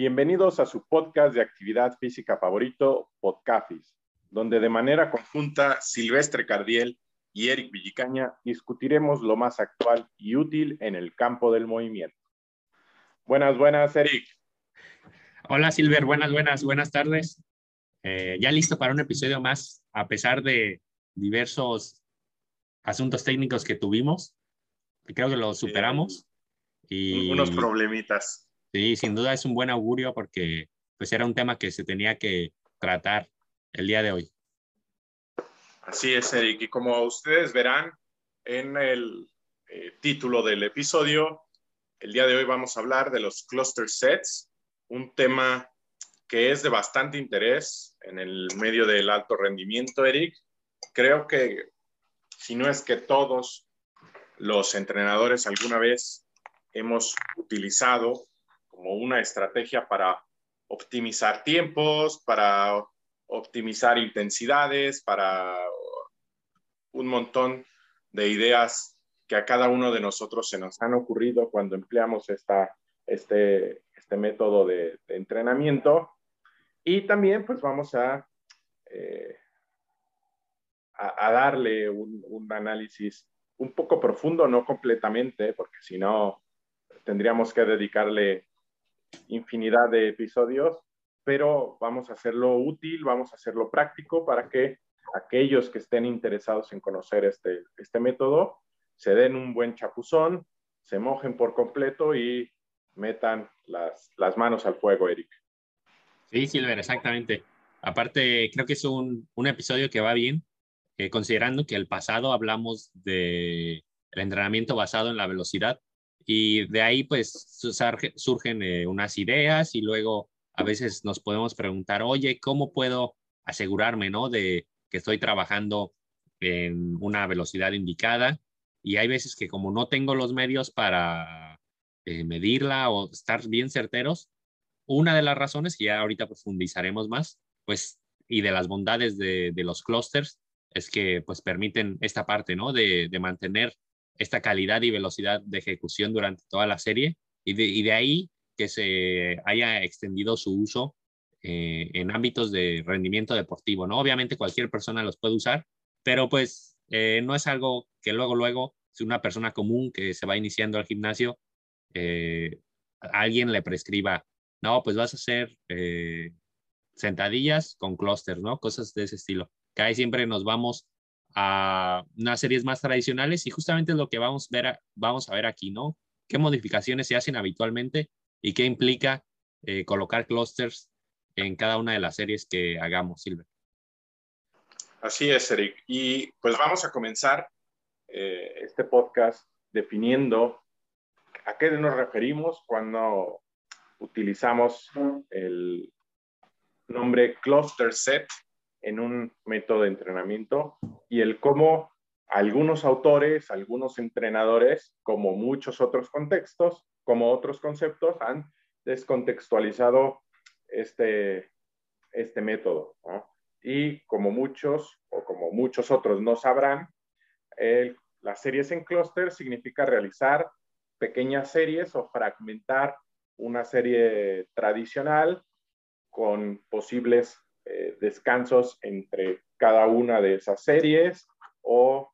Bienvenidos a su podcast de actividad física favorito, Podcafis, donde de manera conjunta Silvestre Cardiel y Eric Villicaña discutiremos lo más actual y útil en el campo del movimiento. Buenas, buenas, Eric. Hola, Silver. Buenas, buenas, buenas tardes. Eh, ya listo para un episodio más, a pesar de diversos asuntos técnicos que tuvimos. Creo que lo superamos. y, unos problemitas. Sí, sin duda es un buen augurio porque pues era un tema que se tenía que tratar el día de hoy. Así es, Eric. Y como ustedes verán en el eh, título del episodio, el día de hoy vamos a hablar de los cluster sets, un tema que es de bastante interés en el medio del alto rendimiento, Eric. Creo que si no es que todos los entrenadores alguna vez hemos utilizado como una estrategia para optimizar tiempos, para optimizar intensidades, para un montón de ideas que a cada uno de nosotros se nos han ocurrido cuando empleamos esta, este, este método de, entrenamiento. Y también pues vamos a, eh, a, darle un, un, análisis un poco profundo, no completamente, porque si no tendríamos que dedicarle infinidad de episodios, pero vamos a hacerlo útil, vamos a hacerlo práctico para que aquellos que estén interesados en conocer este, este método se den un buen chapuzón, se mojen por completo y metan las, las manos al fuego, Eric. Sí, Silver, exactamente. Aparte, creo que es un, un episodio que va bien, eh, considerando que el pasado hablamos de el entrenamiento basado en la velocidad y de ahí pues surgen eh, unas ideas y luego a veces nos podemos preguntar, oye, ¿cómo puedo asegurarme, ¿no? De que estoy trabajando en una velocidad indicada. Y hay veces que como no tengo los medios para eh, medirla o estar bien certeros, una de las razones, que ya ahorita profundizaremos más, pues, y de las bondades de, los clusters, es que pues permiten esta parte, ¿no? De mantener esta calidad y velocidad de ejecución durante toda la serie y de, ahí que se haya extendido su uso eh, en ámbitos de rendimiento deportivo, ¿no? Obviamente cualquier persona los puede usar, pero pues eh, no es algo que luego, luego, si una persona común que se va iniciando al gimnasio, eh, alguien le prescriba, no, pues vas a hacer sentadillas con clusters, ¿no? Cosas de ese estilo. Que ahí siempre nos vamos a unas series más tradicionales y justamente es lo que vamos a ver, vamos a ver aquí, ¿no? ¿Qué modificaciones se hacen habitualmente y qué implica eh, colocar clusters en cada una de las series que hagamos, Silver? Así es, Eric. Y pues vamos a comenzar eh, este podcast definiendo a qué nos referimos cuando utilizamos el nombre cluster set en un método de entrenamiento y el cómo algunos autores, algunos entrenadores, como muchos otros contextos, como otros conceptos, han descontextualizado este, este método. Y como muchos o como muchos otros no sabrán, las series en clúster significa realizar pequeñas series o fragmentar una serie tradicional con posibles eh, descansos entre cada una de esas series o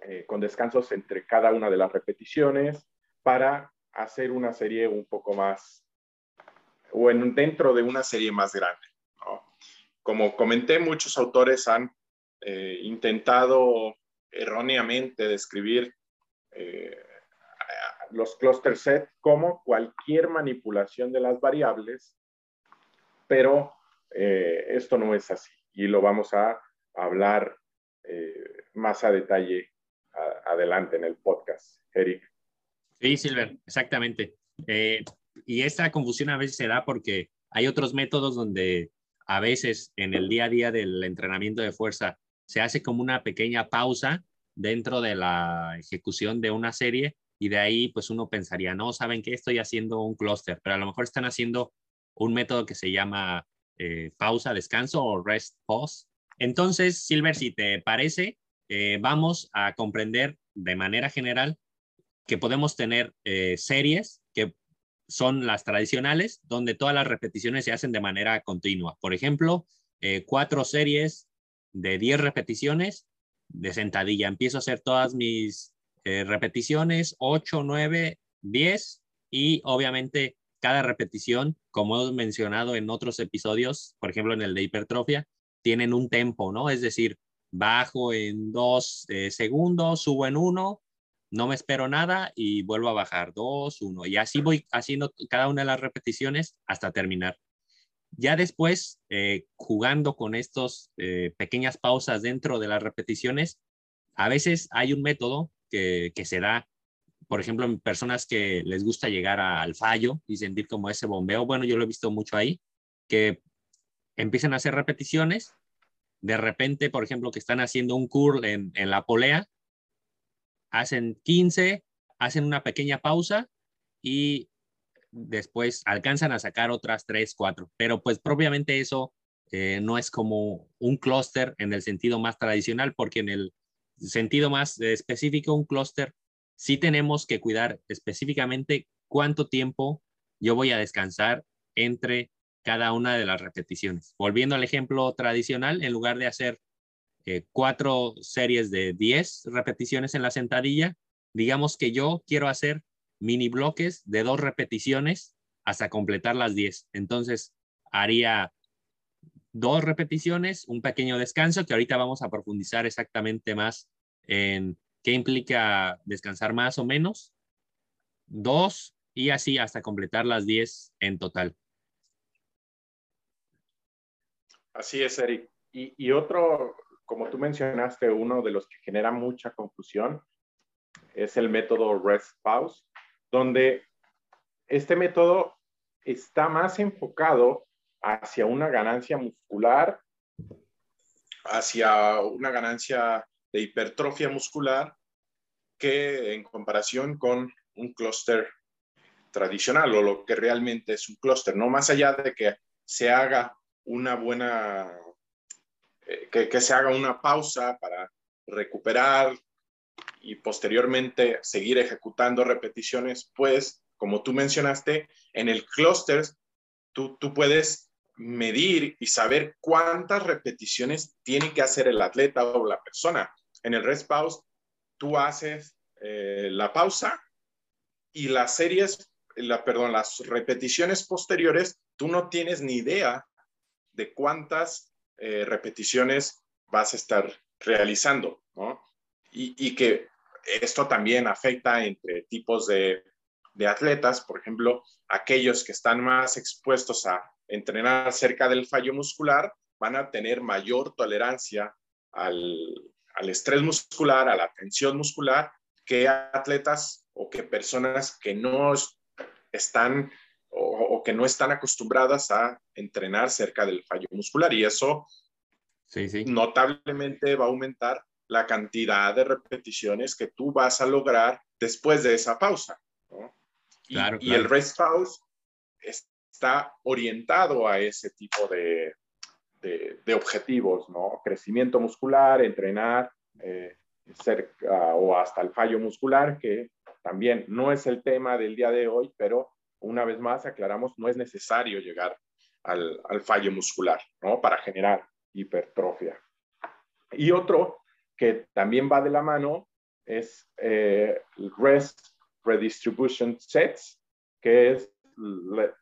eh, con descansos entre cada una de las repeticiones para hacer una serie un poco más o en, dentro de una serie más grande. Como comenté, muchos autores han eh, intentado erróneamente describir los cluster set como cualquier manipulación de las variables, pero eh, esto no es así y lo vamos a hablar eh, más a detalle adelante en el podcast, Eric. Sí, Silver, exactamente. Eh, y esta confusión a veces se da porque hay otros métodos donde a veces en el día a día del entrenamiento de fuerza se hace como una pequeña pausa dentro de la ejecución de una serie y de ahí pues uno pensaría, no, saben que estoy haciendo un clúster, pero a lo mejor están haciendo un método que se llama eh, pausa, descanso o rest pause. Entonces, Silver, si te parece, eh, vamos a comprender de manera general que podemos tener eh, series que son las tradicionales, donde todas las repeticiones se hacen de manera continua. Por ejemplo, cuatro series de 10 repeticiones de sentadilla. Empiezo a hacer todas mis repeticiones, 8, 9, 10 y obviamente cada repetición, como hemos mencionado en otros episodios, por ejemplo en el de hipertrofia, tienen un tempo, ¿no? Es decir, bajo en dos eh, segundos, subo en uno, no me espero nada y vuelvo a bajar dos, uno. Y así voy haciendo cada una de las repeticiones hasta terminar. Ya después, eh, jugando con estas pequeñas pausas dentro de las repeticiones, a veces hay un método que, se da, por ejemplo, en personas que les gusta llegar al fallo y sentir como ese bombeo. Bueno, yo lo he visto mucho ahí, que empiezan a hacer repeticiones. De repente, por ejemplo, que están haciendo un curl en, la polea, hacen 15, hacen una pequeña pausa y después alcanzan a sacar otras 3, 4. Pero pues propiamente eso eh, no es como un clúster en el sentido más tradicional, porque en el sentido más específico, un clúster, sí tenemos que cuidar específicamente cuánto tiempo yo voy a descansar entre cada una de las repeticiones. Volviendo al ejemplo tradicional, en lugar de hacer eh, cuatro series de 10 repeticiones en la sentadilla, digamos que yo quiero hacer mini bloques de dos repeticiones hasta completar las 10. Entonces, haría dos repeticiones, un pequeño descanso, que ahorita vamos a profundizar exactamente más en qué implica descansar más o menos, dos y así hasta completar las diez en total. Así es, Eric. Y, y otro, como tú mencionaste, uno de los que genera mucha confusión es el método rest pause, donde este método está más enfocado hacia una ganancia muscular, hacia una ganancia de hipertrofia muscular, que en comparación con un clúster tradicional o lo que realmente es un clúster, no más allá de que se haga una buena, eh, que, se haga una pausa para recuperar y posteriormente seguir ejecutando repeticiones, pues, como tú mencionaste, en el clúster tú, tú puedes medir y saber cuántas repeticiones tiene que hacer el atleta o la persona. En el rest pause, tú haces eh, la pausa y las series, la, perdón, las repeticiones posteriores, tú no tienes ni idea de cuántas eh, repeticiones vas a estar realizando, ¿no? Y, que esto también afecta entre tipos de atletas, por ejemplo, aquellos que están más expuestos a entrenar cerca del fallo muscular, van a tener mayor tolerancia al, estrés muscular, a la tensión muscular, que atletas o que personas que no están o, que no están acostumbradas a entrenar cerca del fallo muscular. Y eso notablemente va a aumentar la cantidad de repeticiones que tú vas a lograr después de esa pausa. Y, y, el rest pause es, está orientado a ese tipo de, de, objetivos, ¿no? Crecimiento muscular, entrenar eh, cerca o hasta el fallo muscular, que también no es el tema del día de hoy, pero una vez más aclaramos, no es necesario llegar al, al fallo muscular, ¿no? Para generar hipertrofia. Y otro que también va de la mano es eh, REST Redistribution Sets, que es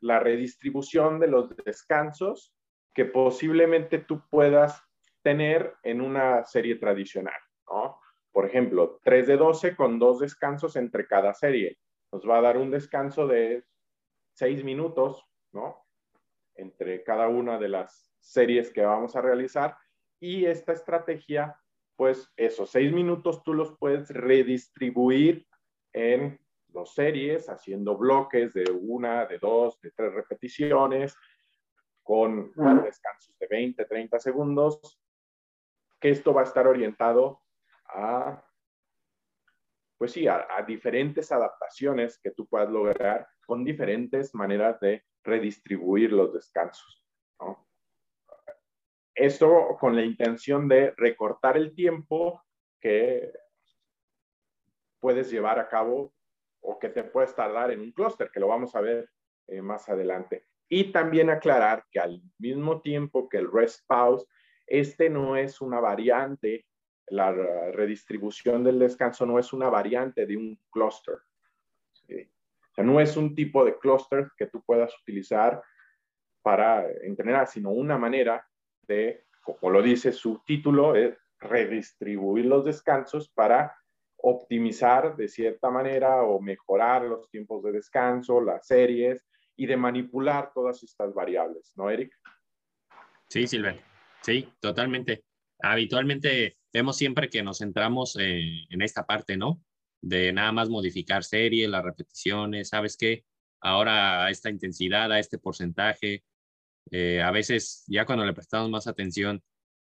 la, redistribución de los descansos que posiblemente tú puedas tener en una serie tradicional, ¿no? Por ejemplo, 3 de 12 con dos descansos entre cada serie. Nos va a dar un descanso de 6 minutos, ¿no? Entre cada una de las series que vamos a realizar. Y esta estrategia, pues esos 6 minutos tú los puedes redistribuir en dos series, haciendo bloques de una, de dos, de tres repeticiones, con descansos de 20, 30 segundos, que esto va a estar orientado a, pues sí, a, diferentes adaptaciones que tú puedas lograr con diferentes maneras de redistribuir los descansos. Esto con la intención de recortar el tiempo que puedes llevar a cabo o que te puedes tardar en un clúster, que lo vamos a ver eh, más adelante. Y también aclarar que al mismo tiempo que el rest pause, este no es una variante, la redistribución del descanso no es una variante de un cluster. O sea, no es un tipo de cluster que tú puedas utilizar para entrenar, sino una manera de, como lo dice su título, es redistribuir los descansos para optimizar de cierta manera o mejorar los tiempos de descanso, las series y de manipular todas estas variables, ¿no, Eric? Sí, Silver. Sí, totalmente. Habitualmente vemos siempre que nos centramos eh, en esta parte, ¿no? De nada más modificar series, las repeticiones, ¿sabes qué? Ahora a esta intensidad, a este porcentaje. Eh, a veces ya cuando le prestamos más atención,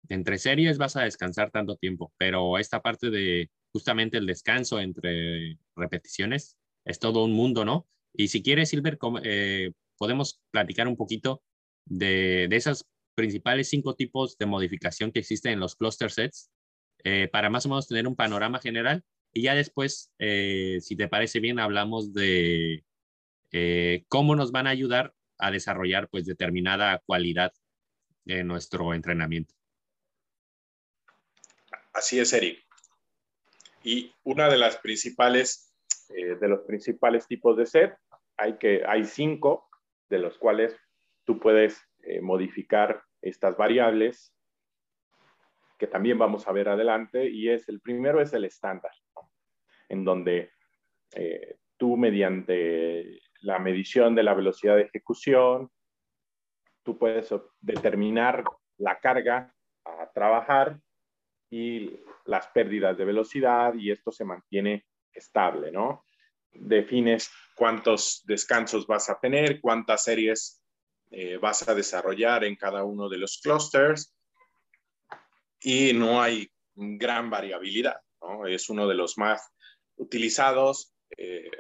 entre series vas a descansar tanto tiempo, pero esta parte de justamente el descanso entre repeticiones es todo un mundo, ¿no? Y si quieres, Silver, eh, podemos platicar un poquito de, de esas principales cinco tipos de modificación que existen en los cluster sets eh, para más o menos tener un panorama general. Y ya después, eh, si te parece bien, hablamos de cómo nos van a ayudar a desarrollar pues determinada cualidad en nuestro entrenamiento. Así es, Eric. Y una de las principales, eh, de los principales tipos de set, hay, que, hay cinco, de los cuales tú puedes eh, modificar estas variables, que también vamos a ver adelante, y es el primero es el estándar, en donde eh, tú mediante la medición de la velocidad de ejecución, tú puedes determinar la carga a trabajar y las pérdidas de velocidad y esto se mantiene estable, ¿no? Defines cuántos descansos vas a tener, cuántas series eh, vas a desarrollar en cada uno de los clusters y no hay gran variabilidad, ¿no? Es uno de los más utilizados, eh,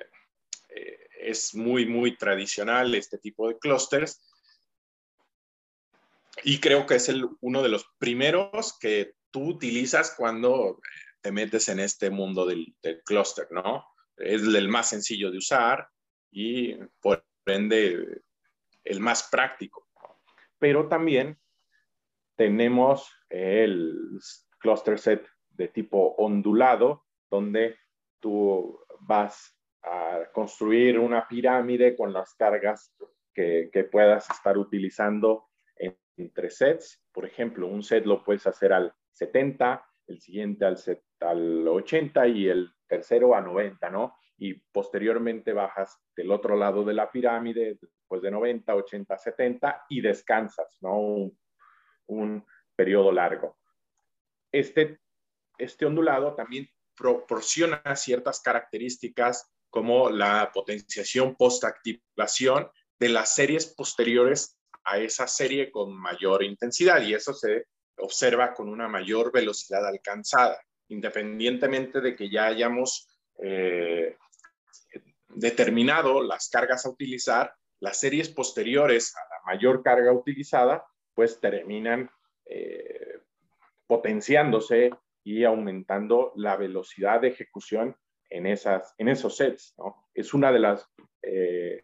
eh, es muy, muy tradicional este tipo de clusters y creo que es el, uno de los primeros que tú utilizas cuando te metes en este mundo del, del clúster, ¿no? Es el más sencillo de usar y por ende el más práctico. Pero también tenemos el cluster set de tipo ondulado, donde tú vas a construir una pirámide con las cargas que, que puedas estar utilizando entre sets. Por ejemplo, un set lo puedes hacer al 70, el siguiente al, al 80 y el tercero a 90, ¿no? Y posteriormente bajas del otro lado de la pirámide, después de 90, 80, 70 y descansas, ¿no? Un, un periodo largo. Este, este ondulado también proporciona ciertas características como la potenciación post-activación de las series posteriores a esa serie con mayor intensidad y eso se observa con una mayor velocidad alcanzada, independientemente de que ya hayamos eh, determinado las cargas a utilizar, las series posteriores a la mayor carga utilizada, pues terminan eh, potenciándose y aumentando la velocidad de ejecución en, esas, en esos sets. Es una de las eh,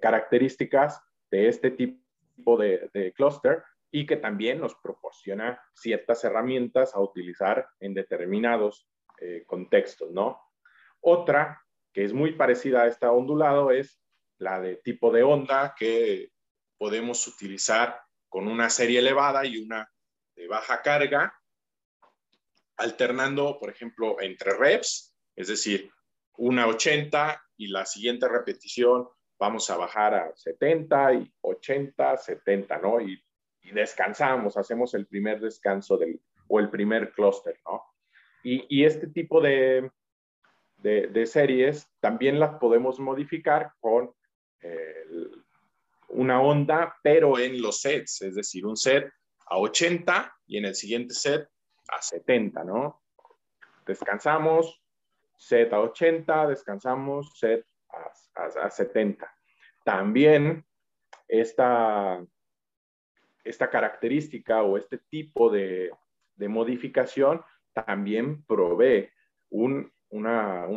características de este tipo de, de y que también nos proporciona ciertas herramientas a utilizar en determinados eh, contextos, ¿no? Otra que es muy parecida a esta ondulado es la de tipo de onda que podemos utilizar con una serie elevada y una de baja carga, alternando, por ejemplo, entre reps, es decir, una 80 y la siguiente repetición vamos a bajar a 70 y 80, 70, ¿no? Y y descansamos, hacemos el primer descanso del, o el primer clúster, ¿no? Y, este tipo de, de, series también las podemos modificar con una onda, pero en los sets, es decir, un set a 80 y en el siguiente set a 70, ¿no? Descansamos, set a 80, descansamos, set a, a, a 70. También esta, esta característica o este tipo de, modificación también provee un,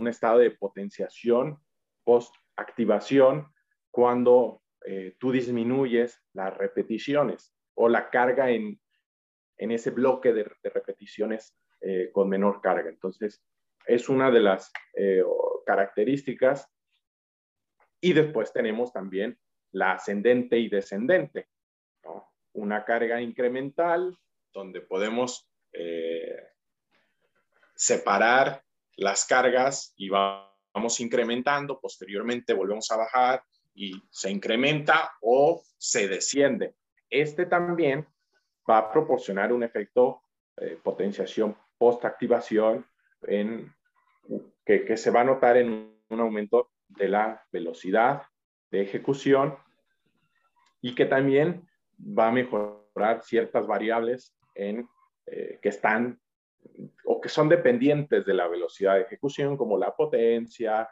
estado de potenciación post activación cuando eh, tú disminuyes las repeticiones o la carga en, en ese bloque de, repeticiones eh, con menor carga. Entonces, es una de las eh, características. Y después tenemos también la ascendente y descendente. Una carga incremental donde podemos separar las cargas y vamos incrementando, posteriormente volvemos a bajar y se incrementa o se desciende. Este también va a proporcionar un efecto eh, potenciación post-activación en, que, que se va a notar en un aumento de la velocidad de ejecución y que también va a mejorar ciertas variables en, eh, que están o que son dependientes de la velocidad de ejecución, como la potencia,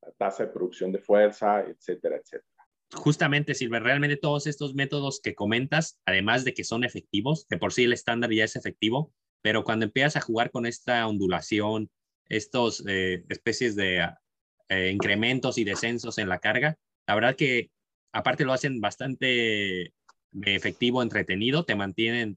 la tasa de producción de fuerza, etcétera, etcétera. Justamente, Silver, realmente todos estos métodos que comentas, además de que son efectivos, de por sí el estándar ya es efectivo, pero cuando empiezas a jugar con esta ondulación, estos eh, especies de eh, incrementos y descensos en la carga, la verdad que aparte lo hacen bastante efectivo, entretenido, te mantienen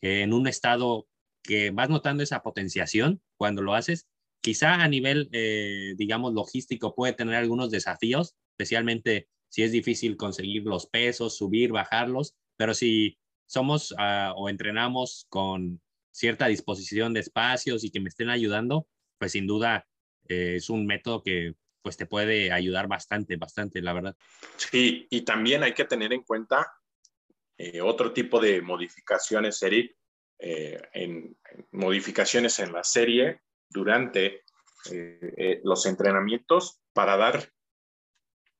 en un estado que vas notando esa potenciación cuando lo haces. Quizá a nivel, eh, digamos, logístico puede tener algunos desafíos, especialmente si es difícil conseguir los pesos, subir, bajarlos, pero si somos ah, o entrenamos con cierta disposición de espacios y que me estén ayudando, pues sin duda eh, es un método que pues te puede ayudar bastante, bastante, la verdad. Sí, y también hay que tener en cuenta eh, otro tipo de modificaciones, Eric, eh, en, modificaciones en la serie durante eh, eh, los entrenamientos para dar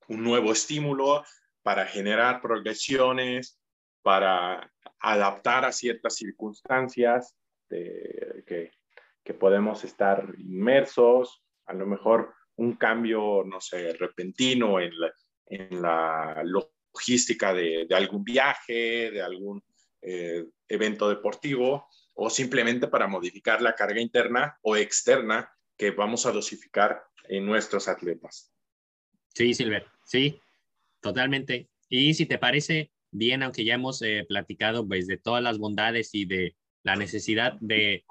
un nuevo estímulo, para generar progresiones, para adaptar a ciertas circunstancias que, que, podemos estar inmersos, a lo mejor un cambio, no sé, repentino en la, en la logística de, algún viaje, de algún eh, evento deportivo o simplemente para modificar la carga interna o externa que vamos a dosificar en nuestros atletas. Sí, Silver, sí, totalmente. Y si te parece bien, aunque ya hemos eh, platicado pues, de todas las bondades y de la necesidad de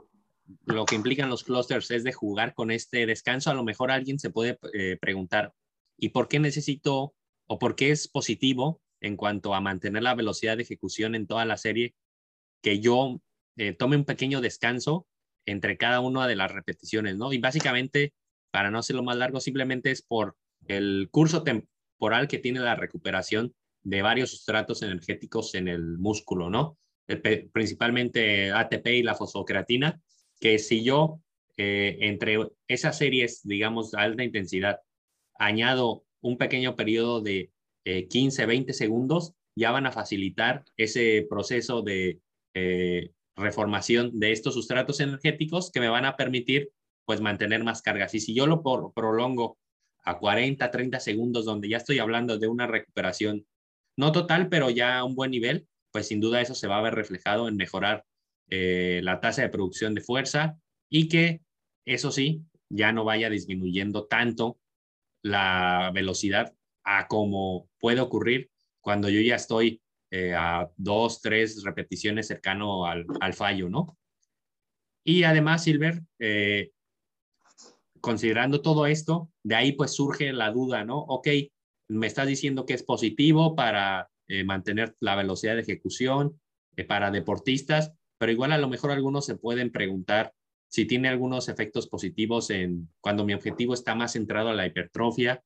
lo que implican los clusters es de jugar con este descanso, a lo mejor alguien se puede eh, preguntar, ¿y por qué necesito o por qué es positivo en cuanto a mantener la velocidad de ejecución en toda la serie, que yo eh, tome un pequeño descanso entre cada una de las repeticiones, ¿no? Y básicamente, para no hacerlo más largo, simplemente es por el curso temporal que tiene la recuperación de varios sustratos energéticos en el músculo, ¿no? principalmente ATP y la fosfocreatina, que si yo eh, entre esas series, digamos, alta intensidad, añado un pequeño periodo de 15, eh, 20 segundos, ya van a facilitar ese proceso de eh, reformación de estos sustratos energéticos que me van a permitir pues mantener más cargas. Y si yo lo prolongo a 40, 30 segundos, donde ya estoy hablando de una recuperación no total, pero ya a un buen nivel, pues sin duda eso se va a ver reflejado en mejorar eh, la tasa de producción de fuerza y que eso sí, ya no vaya disminuyendo tanto la velocidad a como puede ocurrir cuando yo ya estoy eh, a dos, tres repeticiones cercano al, fallo, ¿no? Y además, Silver, eh, considerando todo esto, de ahí pues surge la duda, ¿no? Ok, me estás diciendo que es positivo para eh, mantener la velocidad de ejecución para deportistas, pero igual a lo mejor algunos se pueden preguntar si tiene algunos efectos positivos en cuando mi objetivo está más centrado a la hipertrofia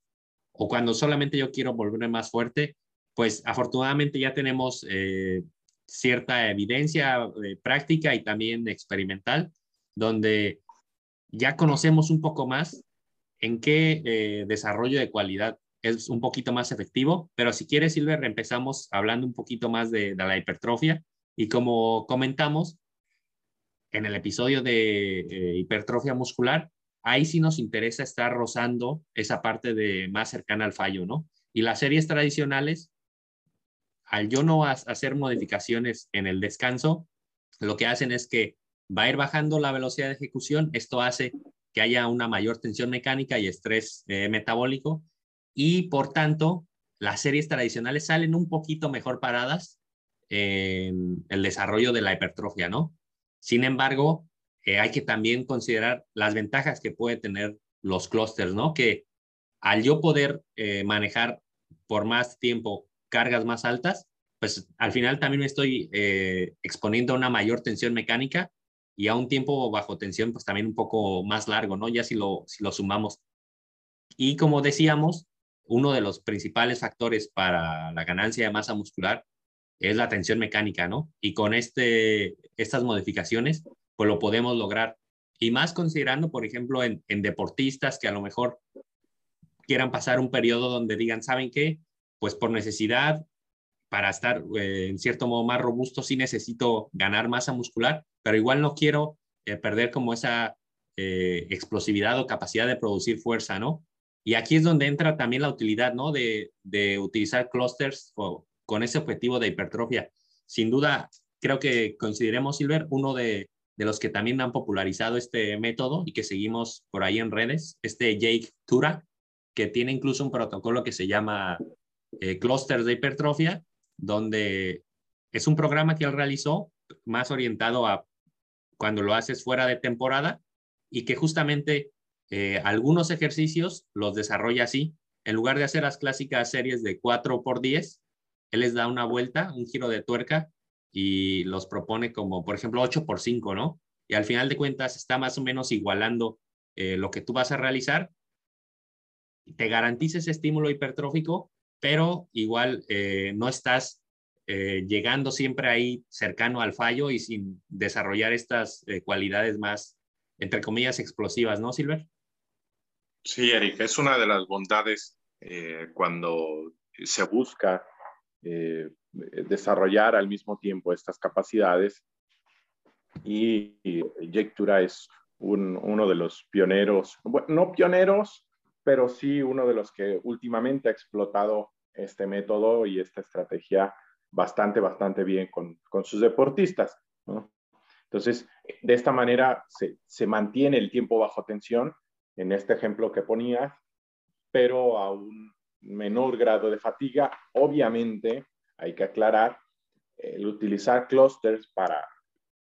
o cuando solamente yo quiero volverme más fuerte, pues afortunadamente ya tenemos eh, cierta evidencia eh, práctica y también experimental, donde ya conocemos un poco más en qué eh, desarrollo de cualidad es un poquito más efectivo, pero si quieres, Silver, empezamos hablando un poquito más de, de la hipertrofia y como comentamos en el episodio de hipertrofia muscular, ahí sí nos interesa estar rozando esa parte de más cercana al fallo, ¿no? Y las series tradicionales, al yo no hacer modificaciones en el descanso, lo que hacen es que va a ir bajando la velocidad de ejecución. Esto hace que haya una mayor tensión mecánica y estrés eh, metabólico. y por tanto las series tradicionales salen un poquito mejor paradas en el desarrollo de la hipertrofia, ¿no? Sin embargo, eh, hay que también considerar las ventajas que puede tener los clústeres, ¿no? Que al yo poder eh, manejar por más tiempo cargas más altas, pues al final también me estoy eh, exponiendo a una mayor tensión mecánica y a un tiempo bajo tensión, pues también un poco más largo, ¿no? Ya si lo, si lo sumamos. Y como decíamos, uno de los principales factores para la ganancia de masa muscular es la tensión mecánica, ¿no? Y con este, estas modificaciones, pues lo podemos lograr. Y más considerando, por ejemplo, en, deportistas que a lo mejor quieran pasar un periodo donde digan, ¿saben qué? Pues por necesidad, para estar eh, en cierto modo más robusto, sí necesito ganar masa muscular, pero igual no quiero eh, perder como esa eh, explosividad o capacidad de producir fuerza, ¿no? Y aquí es donde entra también la utilidad, ¿no? De, de utilizar clusters con ese objetivo de hipertrofia. Sin duda, creo que consideremos, Silver, uno de, los que también han popularizado este método y que seguimos por ahí en redes, este Jake Tura, que tiene incluso un protocolo que se llama clusters de hipertrofia, donde es un programa que él realizó más orientado a cuando lo haces fuera de temporada y que justamente eh, algunos ejercicios los desarrolla así. En lugar de hacer las clásicas series de 4 por 10, él les da una vuelta, un giro de tuerca y los propone como, por ejemplo, 8 por 5, ¿no? Y al final de cuentas está más o menos igualando eh, lo que tú vas a realizar. Te garantiza ese estímulo hipertrófico pero igual eh, no estás eh, llegando siempre ahí cercano al fallo y sin desarrollar estas cualidades más, entre comillas, explosivas, ¿no, Silver? Sí, Eric, es una de las bondades cuando se busca desarrollar al mismo tiempo estas capacidades y, Tura es uno de los pioneros, bueno, no pioneros, pero sí uno de los que últimamente ha explotado este método y esta estrategia bastante, bastante bien con, con sus deportistas. Entonces, de esta manera se, se, mantiene el tiempo bajo tensión, en este ejemplo que ponías, pero a un menor grado de fatiga. Obviamente, hay que aclarar, el utilizar clusters para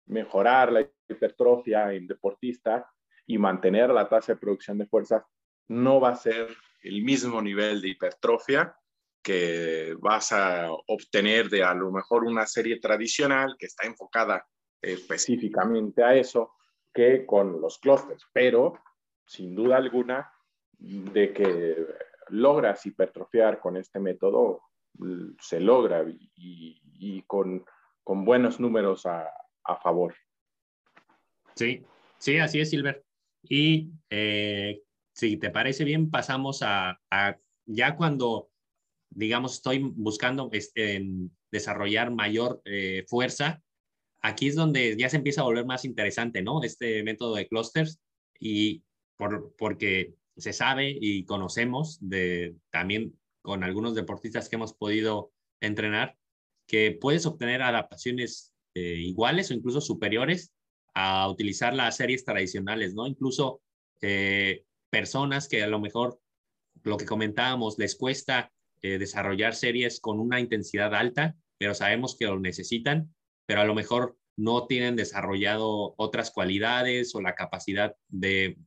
mejorar la hipertrofia en deportistas y mantener la tasa de producción de fuerzas no va a ser el mismo nivel de hipertrofia que vas a obtener de a lo mejor una serie tradicional que está enfocada específicamente a eso que con los clusters, pero sin duda alguna de que logras hipertrofiar con este método, se logra y, con, con, buenos números a, a, favor. Sí, sí, así es, Silver. Y eh, si te parece bien, pasamos a, ya cuando, digamos, estoy buscando este, desarrollar mayor eh, fuerza, aquí es donde ya se empieza a volver más interesante, ¿no? Este método de clusters y por, porque se sabe y conocemos de también con algunos deportistas que hemos podido entrenar que puedes obtener adaptaciones eh, iguales o incluso superiores a utilizar las series tradicionales, ¿no? Incluso eh, personas que a lo mejor, lo que comentábamos, les cuesta eh, desarrollar series con una intensidad alta, pero sabemos que lo necesitan, pero a lo mejor no tienen desarrollado otras cualidades o la capacidad de,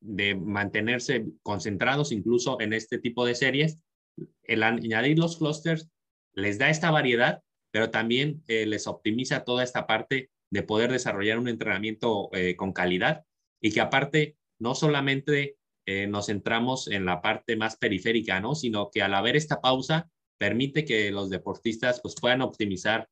de mantenerse concentrados incluso en este tipo de series. El añadir los clusters les da esta variedad, pero también eh, les optimiza toda esta parte de poder desarrollar un entrenamiento eh, con calidad y que aparte no solamente eh, nos centramos en la parte más periférica, ¿no? Sino que al haber esta pausa, permite que los deportistas pues, puedan optimizar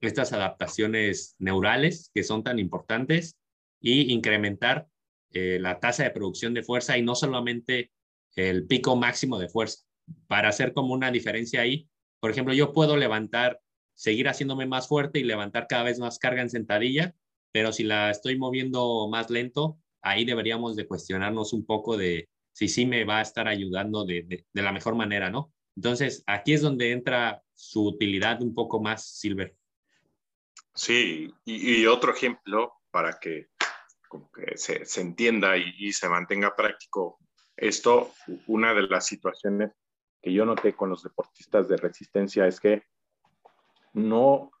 estas adaptaciones neurales que son tan importantes y incrementar eh, la tasa de producción de fuerza y no solamente el pico máximo de fuerza. Para hacer como una diferencia ahí, por ejemplo, yo puedo levantar, seguir haciéndome más fuerte y levantar cada vez más carga en sentadilla, pero si la estoy moviendo más lento, ahí deberíamos de cuestionarnos un poco de si sí me va a estar ayudando de, de, la mejor manera, ¿no? Entonces, aquí es donde entra su utilidad un poco más, Silver. Sí, y, otro ejemplo para que, como que se, se entienda y, y, se mantenga práctico esto, una de las situaciones que yo noté con los deportistas de resistencia es que no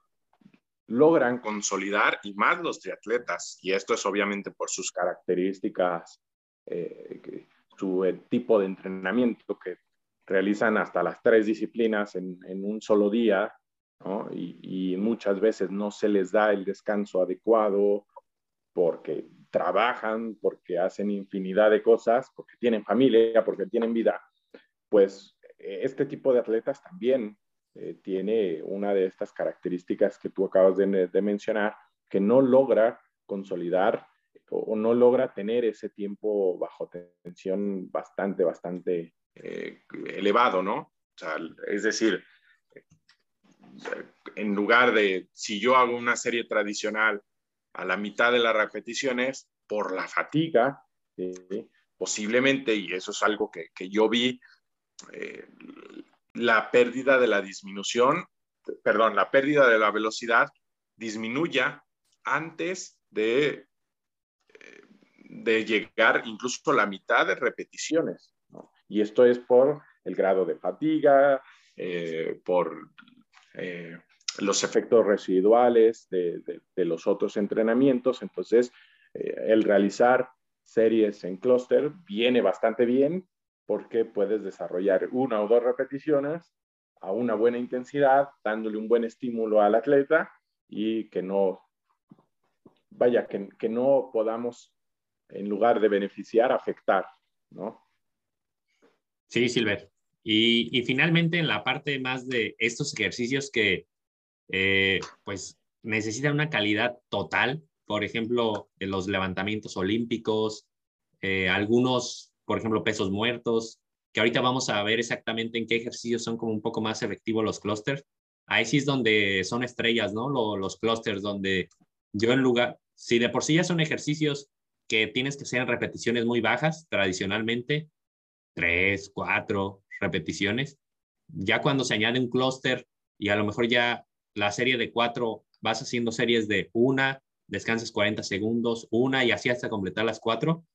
logran consolidar, y más los triatletas, y esto es obviamente por sus características, eh, su eh, tipo de entrenamiento que realizan hasta las tres disciplinas en, un solo día, y, y, muchas veces no se les da el descanso adecuado porque trabajan, porque hacen infinidad de cosas, porque tienen familia, porque tienen vida, pues este tipo de atletas también eh, tiene una de estas características que tú acabas de, mencionar, que no logra consolidar o, no logra tener ese tiempo bajo tensión bastante, bastante eh, elevado, ¿no? O sea, es decir, en lugar de, si yo hago una serie tradicional a la mitad de las repeticiones, por la fatiga, eh, posiblemente, y eso es algo que, que yo vi, eh, la pérdida de la disminución, perdón, la pérdida de la velocidad disminuya antes de, eh, de llegar incluso a la mitad de repeticiones. Y esto es por el grado de fatiga, eh, por los efectos residuales de, los otros entrenamientos. Entonces, el realizar series en clúster viene bastante bien, porque puedes desarrollar una o dos repeticiones a una buena intensidad, dándole un buen estímulo al atleta y que no, vaya, que, que no podamos, en lugar de beneficiar, afectar, ¿no? Sí, Silver. Y, y finalmente, en la parte más de estos ejercicios que, eh, pues, necesitan una calidad total, por ejemplo, en los levantamientos olímpicos, eh, algunos por ejemplo, pesos muertos, que ahorita vamos a ver exactamente en qué ejercicios son como un poco más efectivos los clusters. Ahí sí es donde son estrellas, ¿no? Los, clusters, donde yo en lugar, si de por sí ya son ejercicios que tienes que hacer en repeticiones muy bajas, tradicionalmente, tres, cuatro repeticiones, ya cuando se añade un clúster y a lo mejor ya la serie de cuatro, vas haciendo series de una, descansas 40 segundos, una y así hasta completar las cuatro,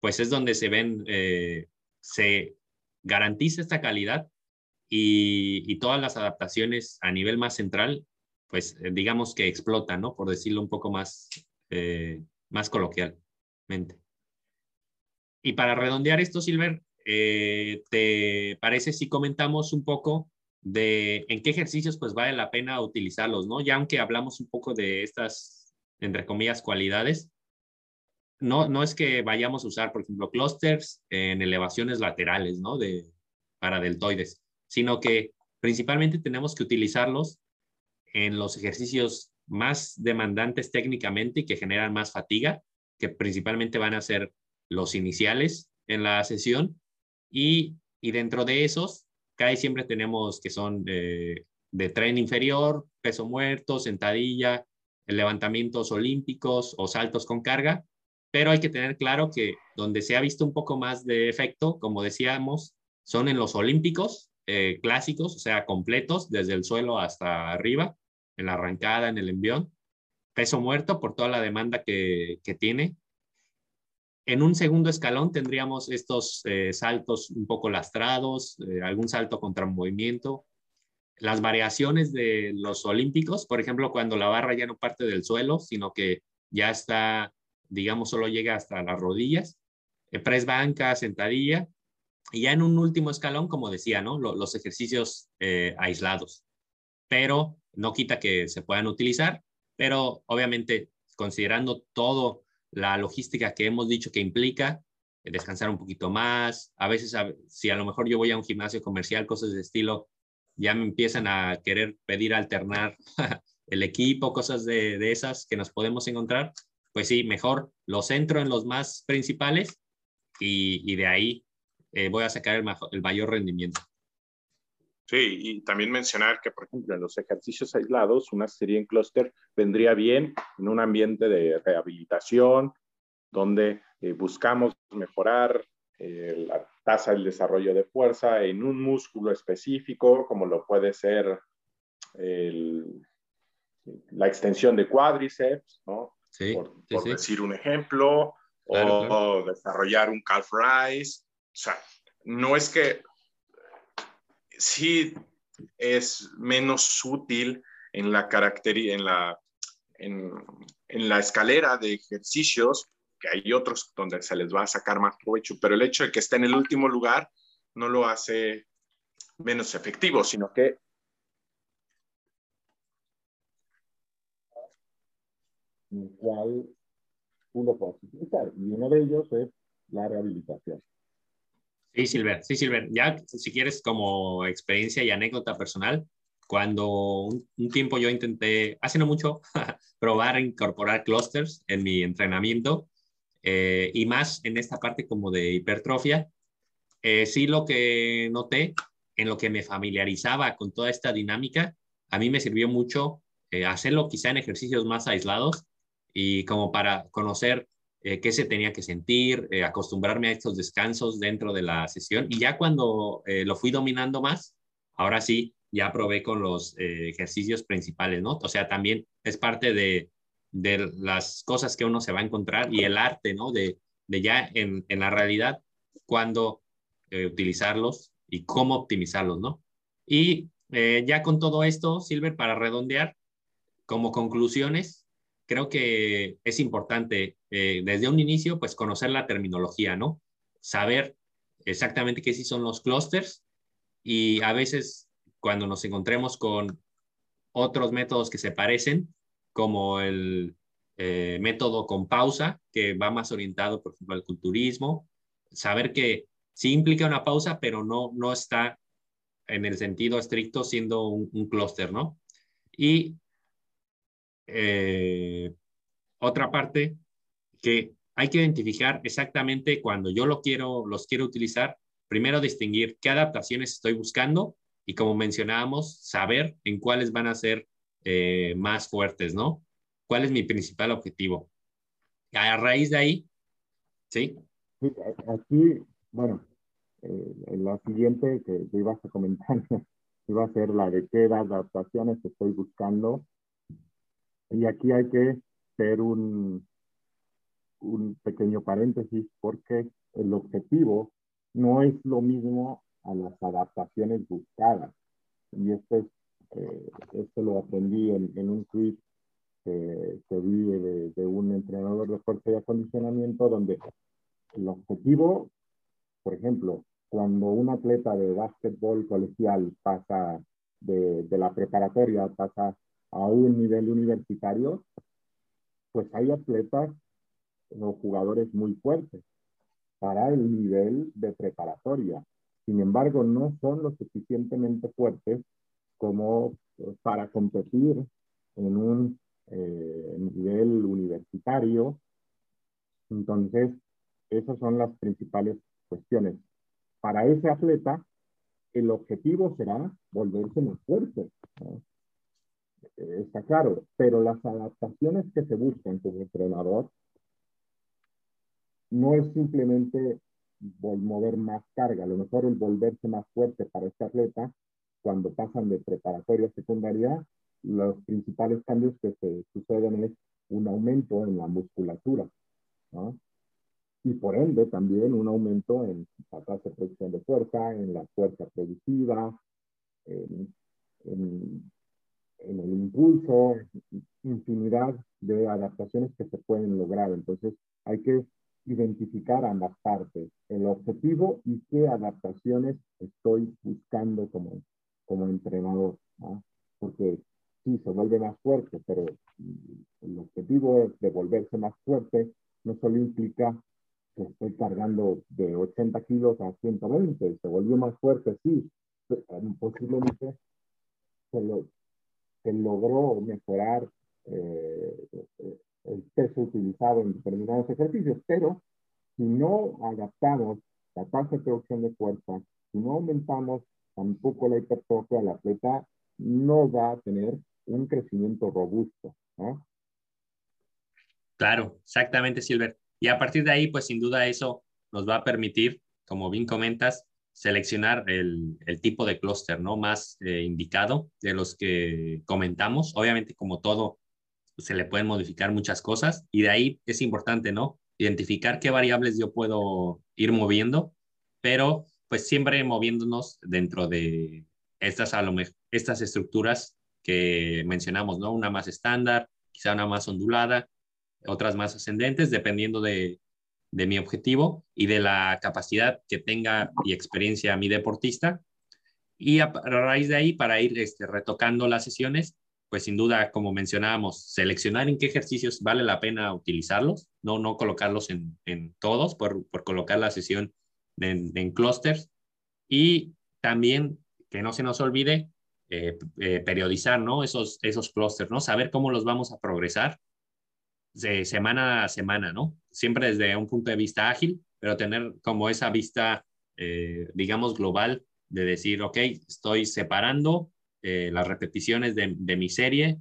pues es donde se ven, eh, se garantiza esta calidad y, todas las adaptaciones a nivel más central, pues eh, digamos que explotan, ¿no? Por decirlo un poco más, eh, más coloquialmente. Y para redondear esto, Silver, ¿te parece si comentamos un poco de en qué ejercicios pues vale la pena utilizarlos, ¿no? Ya aunque hablamos un poco de estas, entre comillas, cualidades, no, no es que vayamos a usar, por ejemplo, clusters en elevaciones laterales, ¿no? De, para deltoides, sino que principalmente tenemos que utilizarlos en los ejercicios más demandantes técnicamente y que generan más fatiga, que principalmente van a ser los iniciales en la sesión. Y, y dentro de esos, casi siempre tenemos que son de, tren inferior, peso muerto, sentadilla, levantamientos olímpicos o saltos con carga, pero hay que tener claro que donde se ha visto un poco más de efecto, como decíamos, son en los olímpicos eh, clásicos, o sea, completos, desde el suelo hasta arriba, en la arrancada, en el envión, peso muerto por toda la demanda que, que tiene. En un segundo escalón tendríamos estos eh, saltos un poco lastrados, eh, algún salto contra movimiento, las variaciones de los olímpicos, por ejemplo, cuando la barra ya no parte del suelo, sino que ya está digamos, solo llega hasta las rodillas, eh, press sentadilla, y ya en un último escalón, como decía, ¿no? Los, ejercicios eh, aislados. Pero no quita que se puedan utilizar, pero obviamente considerando todo la logística que hemos dicho que implica, eh, descansar un poquito más, a veces si a lo mejor yo voy a un gimnasio comercial, cosas de estilo, ya me empiezan a querer pedir alternar el equipo, cosas de, de esas que nos podemos encontrar, pues sí, mejor lo centro en los más principales y, de ahí eh, voy a sacar el, mayor rendimiento. Sí, y también mencionar que, por ejemplo, en los ejercicios aislados, una serie en clúster vendría bien en un ambiente de rehabilitación, donde eh, buscamos mejorar eh, la tasa del desarrollo de fuerza en un músculo específico, como lo puede ser la extensión de cuádriceps, ¿no? por, decir un ejemplo, o, desarrollar un calf rise. O sea, no es que sí es menos útil en la, en la, en, en la escalera de ejercicios, que hay otros donde se les va a sacar más provecho, pero el hecho de que esté en el último lugar no lo hace menos efectivo, sino que cual tú lo puedes utilizar. Y uno de ellos es la rehabilitación. Sí, Silver, sí, Silver. Ya, si quieres, como experiencia y anécdota personal, cuando un, tiempo yo intenté, hace no mucho, probar incorporar clusters en mi entrenamiento eh, y más en esta parte como de hipertrofia, eh, sí lo que noté en lo que me familiarizaba con toda esta dinámica, a mí me sirvió mucho eh, hacerlo quizá en ejercicios más aislados y como para conocer eh, qué se tenía que sentir, eh, acostumbrarme a estos descansos dentro de la sesión. Y ya cuando eh, lo fui dominando más, ahora sí, ya probé con los ejercicios principales, ¿no? O sea, también es parte de, de, las cosas que uno se va a encontrar y el arte, ¿no? De, de ya en, en, la realidad, cuándo utilizarlos y cómo optimizarlos, ¿no? Y ya con todo esto, Silver, para redondear, como conclusiones, creo que es importante eh, desde un inicio, pues conocer la terminología, ¿no? Saber exactamente qué sí son los clusters y a veces cuando nos encontremos con otros métodos que se parecen, como el eh, método con pausa, que va más orientado, por ejemplo, al culturismo, saber que sí implica una pausa, pero no, no está en el sentido estricto siendo un, un clúster, ¿no? Y eh, otra parte que hay que identificar exactamente cuando yo lo quiero, los quiero utilizar, primero distinguir qué adaptaciones estoy buscando y como mencionábamos, saber en cuáles van a ser eh, más fuertes, ¿no? ¿Cuál es mi principal objetivo? A raíz de ahí, ¿sí? sí aquí, bueno, eh, la siguiente que, ibas a comentar iba a ser la de qué adaptaciones estoy buscando y aquí hay que hacer un, un pequeño paréntesis porque el objetivo no es lo mismo a las adaptaciones buscadas. Y esto, es, eh, esto lo aprendí en, un tweet que, que vi de, de, un entrenador de fuerza y acondicionamiento donde el objetivo, por ejemplo, cuando un atleta de básquetbol colegial pasa de, de la preparatoria, pasa a un nivel universitario, pues hay atletas o jugadores muy fuertes para el nivel de preparatoria. Sin embargo, no son lo suficientemente fuertes como pues, para competir en un eh, nivel universitario. Entonces, esas son las principales cuestiones. Para ese atleta, el objetivo será volverse más fuerte. ¿no? está claro, pero las adaptaciones que se buscan como entrenador no es simplemente mover más carga, a lo mejor el volverse más fuerte para este atleta, cuando pasan de preparatoria a secundaria, los principales cambios que se suceden es un aumento en la musculatura. Y por ende también un aumento en tasa de producción de fuerza, en la fuerza productiva, en en el impulso, infinidad de adaptaciones que se pueden lograr. Entonces, hay que identificar ambas partes, el objetivo y qué adaptaciones estoy buscando como, como entrenador. ¿no? Porque sí, se vuelve más fuerte, pero el objetivo de volverse más fuerte no solo implica que estoy cargando de 80 kilos a 120, se volvió más fuerte, sí, posiblemente se lo, se logró mejorar eh, el peso utilizado en determinados ejercicios, pero si no adaptamos la tasa de producción de fuerza, si no aumentamos tampoco la hipertrofia, la atleta no va a tener un crecimiento robusto. ¿no? Claro, exactamente, Silver. Y a partir de ahí, pues sin duda eso nos va a permitir, como bien comentas, seleccionar el, el tipo de clúster ¿no? más eh, indicado de los que comentamos. Obviamente, como todo, se le pueden modificar muchas cosas y de ahí es importante, ¿no? Identificar qué variables yo puedo ir moviendo, pero pues siempre moviéndonos dentro de estas, a lo estas estructuras que mencionamos, ¿no? Una más estándar, quizá una más ondulada, otras más ascendentes, dependiendo de, de mi objetivo y de la capacidad que tenga y experiencia mi deportista. Y a, raíz de ahí, para ir este, retocando las sesiones, pues sin duda, como mencionábamos, seleccionar en qué ejercicios vale la pena utilizarlos, no, no colocarlos en, en todos, por, por, colocar la sesión en, en clusters. Y también, que no se nos olvide, eh, eh, periodizar, ¿no? Esos, esos clusters, ¿no? Saber cómo los vamos a progresar de semana a semana, ¿no? Siempre desde un punto de vista ágil, pero tener como esa vista, eh, digamos, global de decir, ok, estoy separando eh, las repeticiones de, mi serie,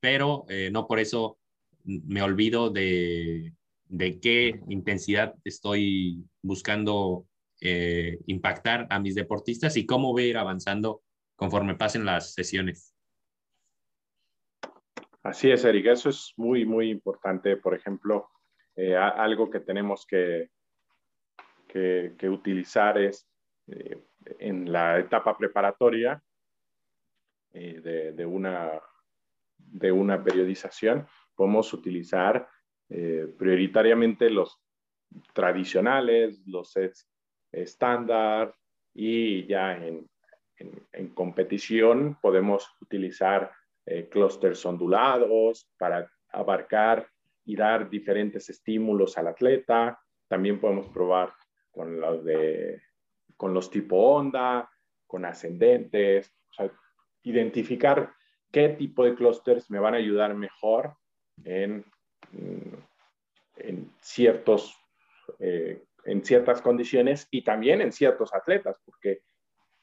pero eh, no por eso me olvido de, de qué intensidad estoy buscando impactar a mis deportistas y cómo voy a ir avanzando conforme pasen las sesiones. Así es, Eric. Eso es muy, muy importante. Por ejemplo, eh, algo que tenemos que, que, utilizar es eh, en la etapa preparatoria eh, de, una, de una periodización, podemos utilizar prioritariamente los tradicionales, los sets estándar y ya en, en competición podemos utilizar eh, clústeres ondulados para abarcar y dar diferentes estímulos al atleta. También podemos probar con los, de, con los tipo onda, con ascendentes, o sea, identificar qué tipo de clústeres me van a ayudar mejor en, en, ciertos, eh, en ciertas condiciones y también en ciertos atletas, porque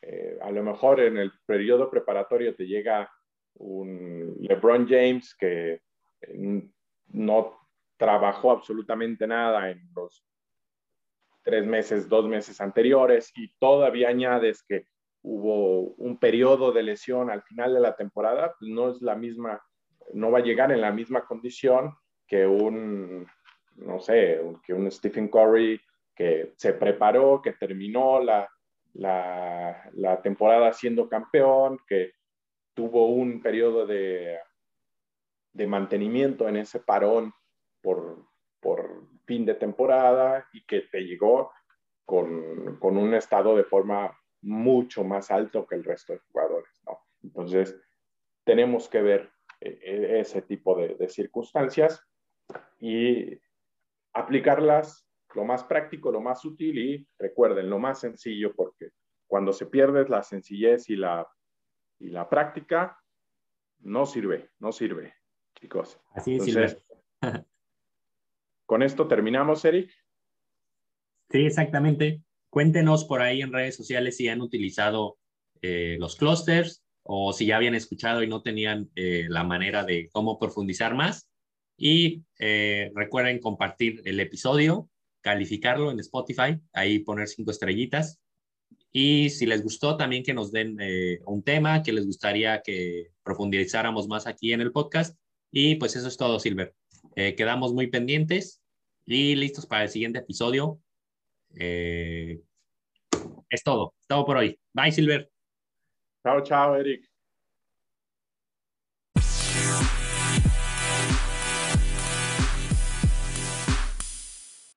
eh, a lo mejor en el periodo preparatorio te llega un LeBron James que eh, no trabajó absolutamente nada en los tres meses, dos meses anteriores y todavía añades que hubo un periodo de lesión al final de la temporada, pues no es la misma, no va a llegar en la misma condición que un, no sé, que un Stephen Curry que se preparó, que terminó la, la, la temporada siendo campeón, que tuvo un periodo de, de mantenimiento en ese parón por, por, fin de temporada y que te llegó con, con, un estado de forma mucho más alto que el resto de jugadores. ¿no? Entonces, tenemos que ver eh, eh, ese tipo de, de circunstancias y aplicarlas lo más práctico, lo más útil y recuerden, lo más sencillo, porque cuando se pierde la sencillez y la y la práctica no sirve, no sirve, chicos. Así es, Con esto terminamos, Eric. Sí, exactamente. Cuéntenos por ahí en redes sociales si han utilizado eh, los clusters o si ya habían escuchado y no tenían eh, la manera de cómo profundizar más. Y eh, recuerden compartir el episodio, calificarlo en Spotify, ahí poner cinco estrellitas y si les gustó, también que nos den un tema que les gustaría que profundizáramos más aquí en el podcast. Y pues eso es todo, Silver. Quedamos muy pendientes y listos para el siguiente episodio. Eh, es todo, todo por hoy. Bye, Silver. Chao, chao, Eric.